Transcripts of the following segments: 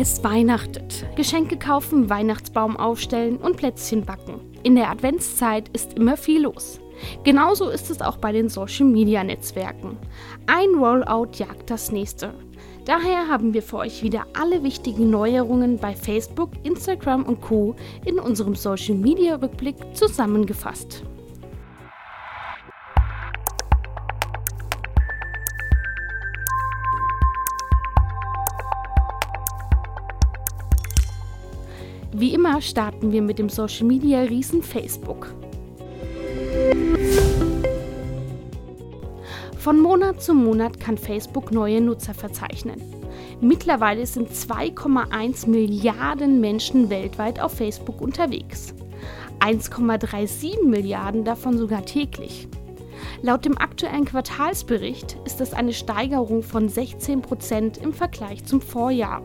Es weihnachtet. Geschenke kaufen, Weihnachtsbaum aufstellen und Plätzchen backen. In der Adventszeit ist immer viel los. Genauso ist es auch bei den Social-Media-Netzwerken. Ein Rollout jagt das nächste. Daher haben wir für euch wieder alle wichtigen Neuerungen bei Facebook, Instagram und Co. in unserem Social-Media-Rückblick zusammengefasst. Wie immer starten wir mit dem Social Media Riesen Facebook. Von Monat zu Monat kann Facebook neue Nutzer verzeichnen. Mittlerweile sind 2,1 Milliarden Menschen weltweit auf Facebook unterwegs. 1,37 Milliarden davon sogar täglich. Laut dem aktuellen Quartalsbericht ist das eine Steigerung von 16 Prozent im Vergleich zum Vorjahr.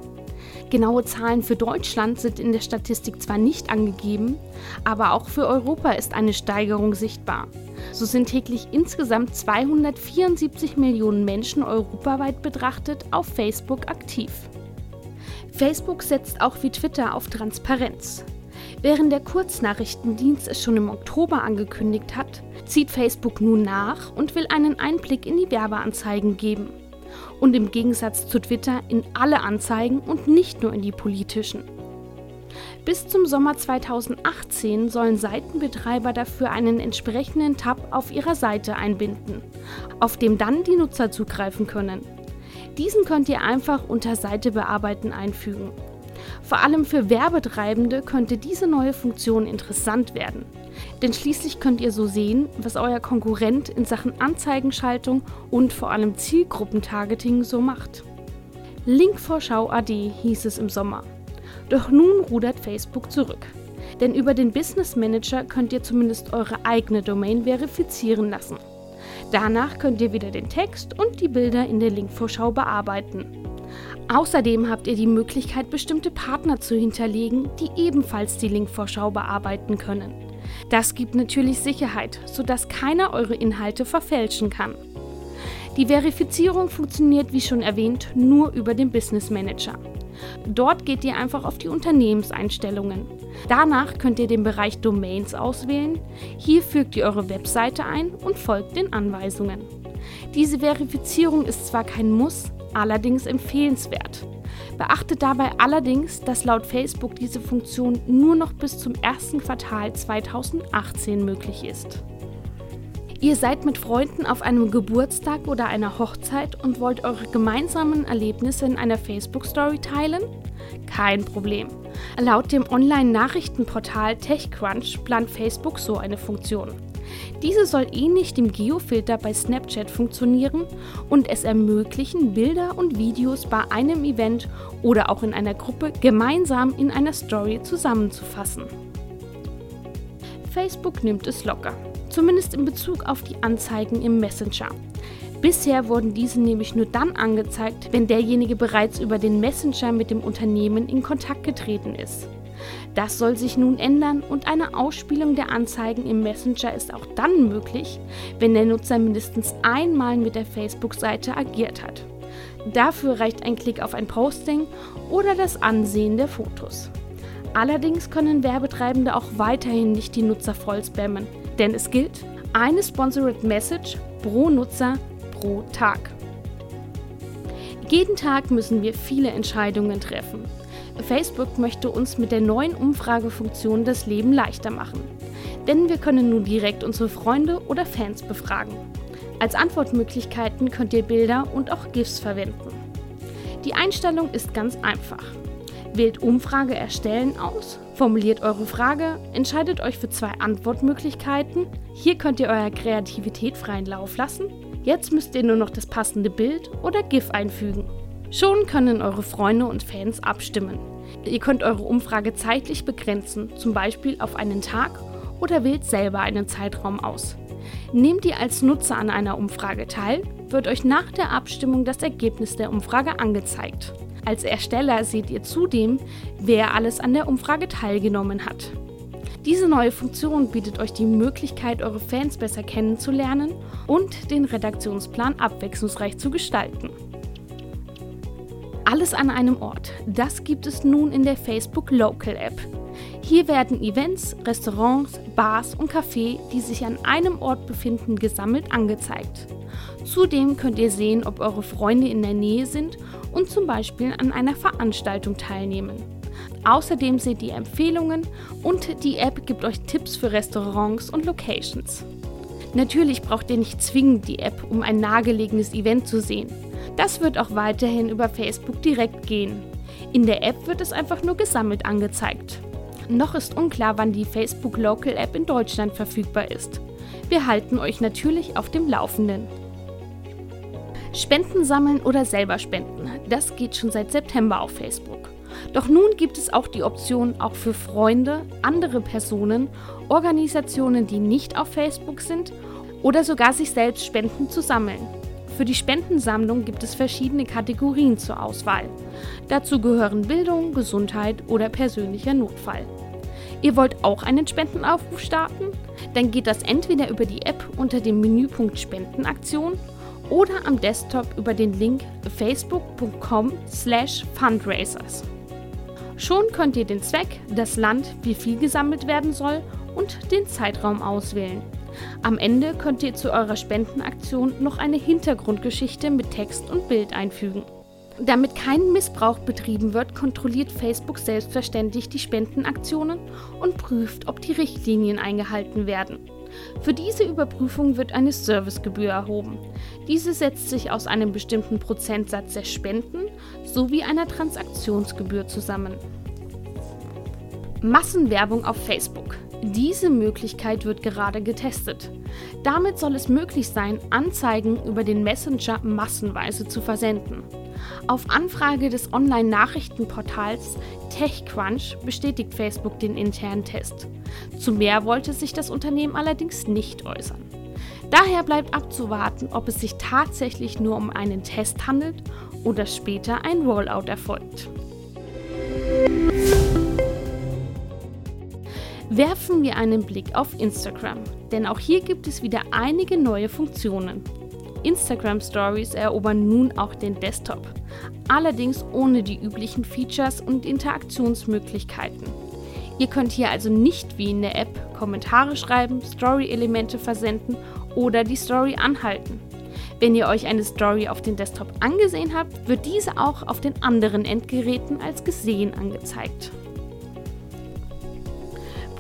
Genaue Zahlen für Deutschland sind in der Statistik zwar nicht angegeben, aber auch für Europa ist eine Steigerung sichtbar. So sind täglich insgesamt 274 Millionen Menschen europaweit betrachtet auf Facebook aktiv. Facebook setzt auch wie Twitter auf Transparenz. Während der Kurznachrichtendienst es schon im Oktober angekündigt hat, zieht Facebook nun nach und will einen Einblick in die Werbeanzeigen geben und im Gegensatz zu Twitter in alle Anzeigen und nicht nur in die politischen. Bis zum Sommer 2018 sollen Seitenbetreiber dafür einen entsprechenden Tab auf ihrer Seite einbinden, auf dem dann die Nutzer zugreifen können. Diesen könnt ihr einfach unter Seite bearbeiten einfügen. Vor allem für Werbetreibende könnte diese neue Funktion interessant werden. Denn schließlich könnt ihr so sehen, was euer Konkurrent in Sachen Anzeigenschaltung und vor allem Zielgruppentargeting so macht. Linkvorschau AD hieß es im Sommer. Doch nun rudert Facebook zurück. Denn über den Business Manager könnt ihr zumindest eure eigene Domain verifizieren lassen. Danach könnt ihr wieder den Text und die Bilder in der Linkvorschau bearbeiten. Außerdem habt ihr die Möglichkeit, bestimmte Partner zu hinterlegen, die ebenfalls die Linkvorschau bearbeiten können. Das gibt natürlich Sicherheit, sodass keiner eure Inhalte verfälschen kann. Die Verifizierung funktioniert, wie schon erwähnt, nur über den Business Manager. Dort geht ihr einfach auf die Unternehmenseinstellungen. Danach könnt ihr den Bereich Domains auswählen. Hier fügt ihr eure Webseite ein und folgt den Anweisungen. Diese Verifizierung ist zwar kein Muss, allerdings empfehlenswert. Beachtet dabei allerdings, dass laut Facebook diese Funktion nur noch bis zum ersten Quartal 2018 möglich ist. Ihr seid mit Freunden auf einem Geburtstag oder einer Hochzeit und wollt eure gemeinsamen Erlebnisse in einer Facebook-Story teilen? Kein Problem. Laut dem Online-Nachrichtenportal TechCrunch plant Facebook so eine Funktion. Diese soll ähnlich dem Geofilter bei Snapchat funktionieren und es ermöglichen, Bilder und Videos bei einem Event oder auch in einer Gruppe gemeinsam in einer Story zusammenzufassen. Facebook nimmt es locker, zumindest in Bezug auf die Anzeigen im Messenger. Bisher wurden diese nämlich nur dann angezeigt, wenn derjenige bereits über den Messenger mit dem Unternehmen in Kontakt getreten ist. Das soll sich nun ändern und eine Ausspielung der Anzeigen im Messenger ist auch dann möglich, wenn der Nutzer mindestens einmal mit der Facebook-Seite agiert hat. Dafür reicht ein Klick auf ein Posting oder das Ansehen der Fotos. Allerdings können Werbetreibende auch weiterhin nicht die Nutzer voll spammen, denn es gilt eine Sponsored Message pro Nutzer pro Tag. Jeden Tag müssen wir viele Entscheidungen treffen. Facebook möchte uns mit der neuen Umfragefunktion das Leben leichter machen. Denn wir können nun direkt unsere Freunde oder Fans befragen. Als Antwortmöglichkeiten könnt ihr Bilder und auch GIFs verwenden. Die Einstellung ist ganz einfach. Wählt Umfrage erstellen aus, formuliert eure Frage, entscheidet euch für zwei Antwortmöglichkeiten. Hier könnt ihr eurer Kreativität freien Lauf lassen. Jetzt müsst ihr nur noch das passende Bild oder GIF einfügen. Schon können eure Freunde und Fans abstimmen. Ihr könnt eure Umfrage zeitlich begrenzen, zum Beispiel auf einen Tag oder wählt selber einen Zeitraum aus. Nehmt ihr als Nutzer an einer Umfrage teil, wird euch nach der Abstimmung das Ergebnis der Umfrage angezeigt. Als Ersteller seht ihr zudem, wer alles an der Umfrage teilgenommen hat. Diese neue Funktion bietet euch die Möglichkeit, eure Fans besser kennenzulernen und den Redaktionsplan abwechslungsreich zu gestalten. Alles an einem Ort. Das gibt es nun in der Facebook Local App. Hier werden Events, Restaurants, Bars und Cafés, die sich an einem Ort befinden, gesammelt angezeigt. Zudem könnt ihr sehen, ob eure Freunde in der Nähe sind und zum Beispiel an einer Veranstaltung teilnehmen. Außerdem seht ihr Empfehlungen und die App gibt euch Tipps für Restaurants und Locations. Natürlich braucht ihr nicht zwingend die App, um ein nahegelegenes Event zu sehen. Das wird auch weiterhin über Facebook direkt gehen. In der App wird es einfach nur gesammelt angezeigt. Noch ist unklar, wann die Facebook Local App in Deutschland verfügbar ist. Wir halten euch natürlich auf dem Laufenden. Spenden sammeln oder selber spenden, das geht schon seit September auf Facebook. Doch nun gibt es auch die Option, auch für Freunde, andere Personen, Organisationen, die nicht auf Facebook sind oder sogar sich selbst Spenden zu sammeln. Für die Spendensammlung gibt es verschiedene Kategorien zur Auswahl. Dazu gehören Bildung, Gesundheit oder persönlicher Notfall. Ihr wollt auch einen Spendenaufruf starten? Dann geht das entweder über die App unter dem Menüpunkt Spendenaktion oder am Desktop über den Link facebook.com/fundraisers. Schon könnt ihr den Zweck, das Land, wie viel gesammelt werden soll und den Zeitraum auswählen. Am Ende könnt ihr zu eurer Spendenaktion noch eine Hintergrundgeschichte mit Text und Bild einfügen. Damit kein Missbrauch betrieben wird, kontrolliert Facebook selbstverständlich die Spendenaktionen und prüft, ob die Richtlinien eingehalten werden. Für diese Überprüfung wird eine Servicegebühr erhoben. Diese setzt sich aus einem bestimmten Prozentsatz der Spenden sowie einer Transaktionsgebühr zusammen. Massenwerbung auf Facebook. Diese Möglichkeit wird gerade getestet. Damit soll es möglich sein, Anzeigen über den Messenger massenweise zu versenden. Auf Anfrage des Online-Nachrichtenportals TechCrunch bestätigt Facebook den internen Test. Zu mehr wollte sich das Unternehmen allerdings nicht äußern. Daher bleibt abzuwarten, ob es sich tatsächlich nur um einen Test handelt oder später ein Rollout erfolgt. Werfen wir einen Blick auf Instagram, denn auch hier gibt es wieder einige neue Funktionen. Instagram Stories erobern nun auch den Desktop, allerdings ohne die üblichen Features und Interaktionsmöglichkeiten. Ihr könnt hier also nicht wie in der App Kommentare schreiben, Story-Elemente versenden oder die Story anhalten. Wenn ihr euch eine Story auf den Desktop angesehen habt, wird diese auch auf den anderen Endgeräten als gesehen angezeigt.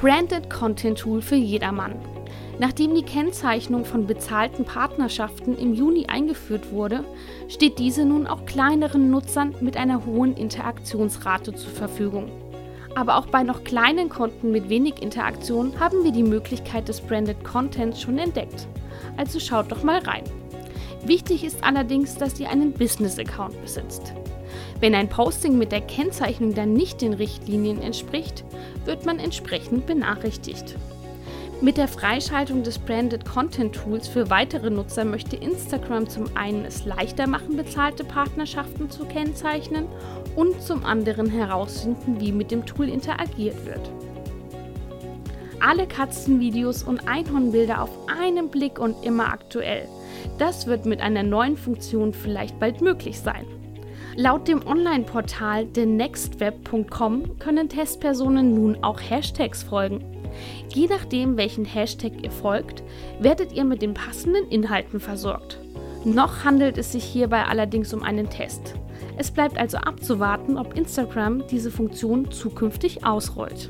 Branded Content Tool für jedermann. Nachdem die Kennzeichnung von bezahlten Partnerschaften im Juni eingeführt wurde, steht diese nun auch kleineren Nutzern mit einer hohen Interaktionsrate zur Verfügung. Aber auch bei noch kleinen Konten mit wenig Interaktion haben wir die Möglichkeit des Branded Contents schon entdeckt. Also schaut doch mal rein. Wichtig ist allerdings, dass ihr einen Business-Account besitzt. Wenn ein Posting mit der Kennzeichnung dann nicht den Richtlinien entspricht, wird man entsprechend benachrichtigt. Mit der Freischaltung des Branded Content Tools für weitere Nutzer möchte Instagram zum einen es leichter machen, bezahlte Partnerschaften zu kennzeichnen und zum anderen herausfinden, wie mit dem Tool interagiert wird. Alle Katzenvideos und Einhornbilder auf einen Blick und immer aktuell. Das wird mit einer neuen Funktion vielleicht bald möglich sein. Laut dem Online-Portal thenextweb.com können Testpersonen nun auch Hashtags folgen. Je nachdem, welchen Hashtag ihr folgt, werdet ihr mit den passenden Inhalten versorgt. Noch handelt es sich hierbei allerdings um einen Test. Es bleibt also abzuwarten, ob Instagram diese Funktion zukünftig ausrollt.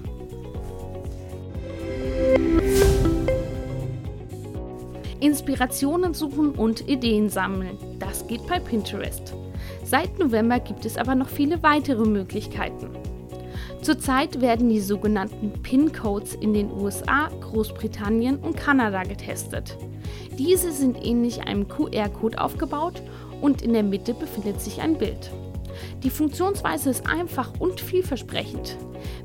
Inspirationen suchen und Ideen sammeln. Das geht bei Pinterest. Seit November gibt es aber noch viele weitere Möglichkeiten. Zurzeit werden die sogenannten PIN-Codes in den USA, Großbritannien und Kanada getestet. Diese sind ähnlich einem QR-Code aufgebaut und in der Mitte befindet sich ein Bild. Die Funktionsweise ist einfach und vielversprechend.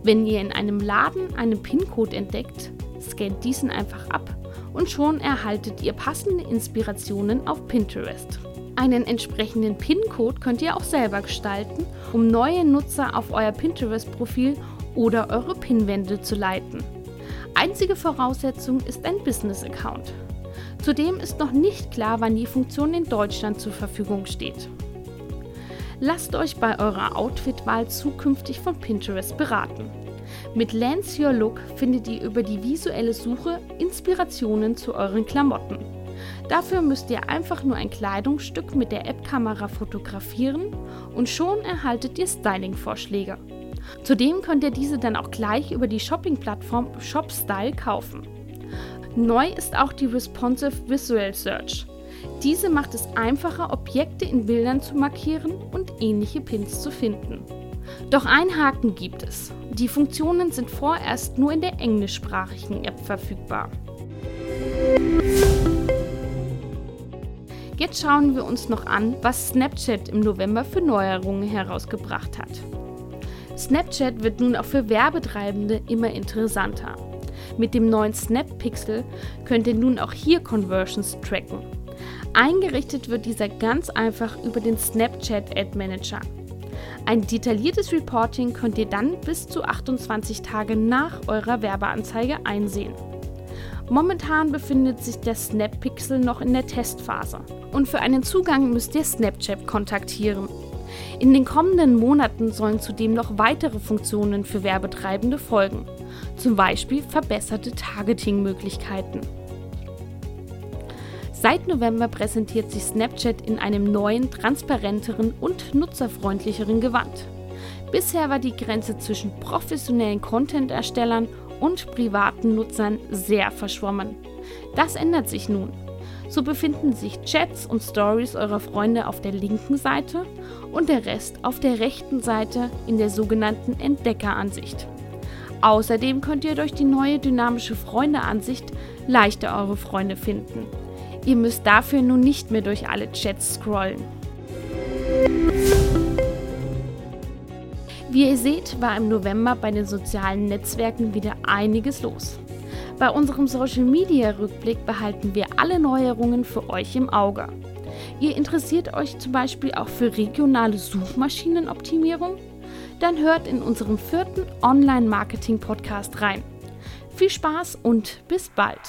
Wenn ihr in einem Laden einen PIN-Code entdeckt, scannt diesen einfach ab und schon erhaltet ihr passende Inspirationen auf Pinterest. Einen entsprechenden PIN-Code könnt ihr auch selber gestalten, um neue Nutzer auf euer Pinterest-Profil oder eure Pinwände zu leiten. Einzige Voraussetzung ist ein Business-Account. Zudem ist noch nicht klar, wann die Funktion in Deutschland zur Verfügung steht. Lasst euch bei eurer Outfitwahl zukünftig von Pinterest beraten. Mit Lance Your Look findet ihr über die visuelle Suche Inspirationen zu euren Klamotten. Dafür müsst ihr einfach nur ein Kleidungsstück mit der App-Kamera fotografieren und schon erhaltet ihr Styling-Vorschläge. Zudem könnt ihr diese dann auch gleich über die Shopping-Plattform ShopStyle kaufen. Neu ist auch die Responsive Visual Search. Diese macht es einfacher, Objekte in Bildern zu markieren und ähnliche Pins zu finden. Doch ein Haken gibt es. Die Funktionen sind vorerst nur in der englischsprachigen App verfügbar. Jetzt schauen wir uns noch an, was Snapchat im November für Neuerungen herausgebracht hat. Snapchat wird nun auch für Werbetreibende immer interessanter. Mit dem neuen Snap Pixel könnt ihr nun auch hier Conversions tracken. Eingerichtet wird dieser ganz einfach über den Snapchat Ad Manager. Ein detailliertes Reporting könnt ihr dann bis zu 28 Tage nach eurer Werbeanzeige einsehen. Momentan befindet sich der Snap Pixel noch in der Testphase und für einen Zugang müsst ihr Snapchat kontaktieren. In den kommenden Monaten sollen zudem noch weitere Funktionen für Werbetreibende folgen, zum Beispiel verbesserte Targeting-Möglichkeiten. Seit November präsentiert sich Snapchat in einem neuen, transparenteren und nutzerfreundlicheren Gewand. Bisher war die Grenze zwischen professionellen Content-Erstellern und privaten Nutzern sehr verschwommen. Das ändert sich nun. So befinden sich Chats und Stories eurer Freunde auf der linken Seite und der Rest auf der rechten Seite in der sogenannten Entdeckeransicht. Außerdem könnt ihr durch die neue dynamische Freunde-Ansicht leichter eure Freunde finden. Ihr müsst dafür nun nicht mehr durch alle Chats scrollen. Wie ihr seht, war im November bei den sozialen Netzwerken wieder einiges los. Bei unserem Social Media Rückblick behalten wir alle Neuerungen für euch im Auge. Ihr interessiert euch zum Beispiel auch für regionale Suchmaschinenoptimierung? Dann hört in unserem vierten Online-Marketing-Podcast rein. Viel Spaß und bis bald!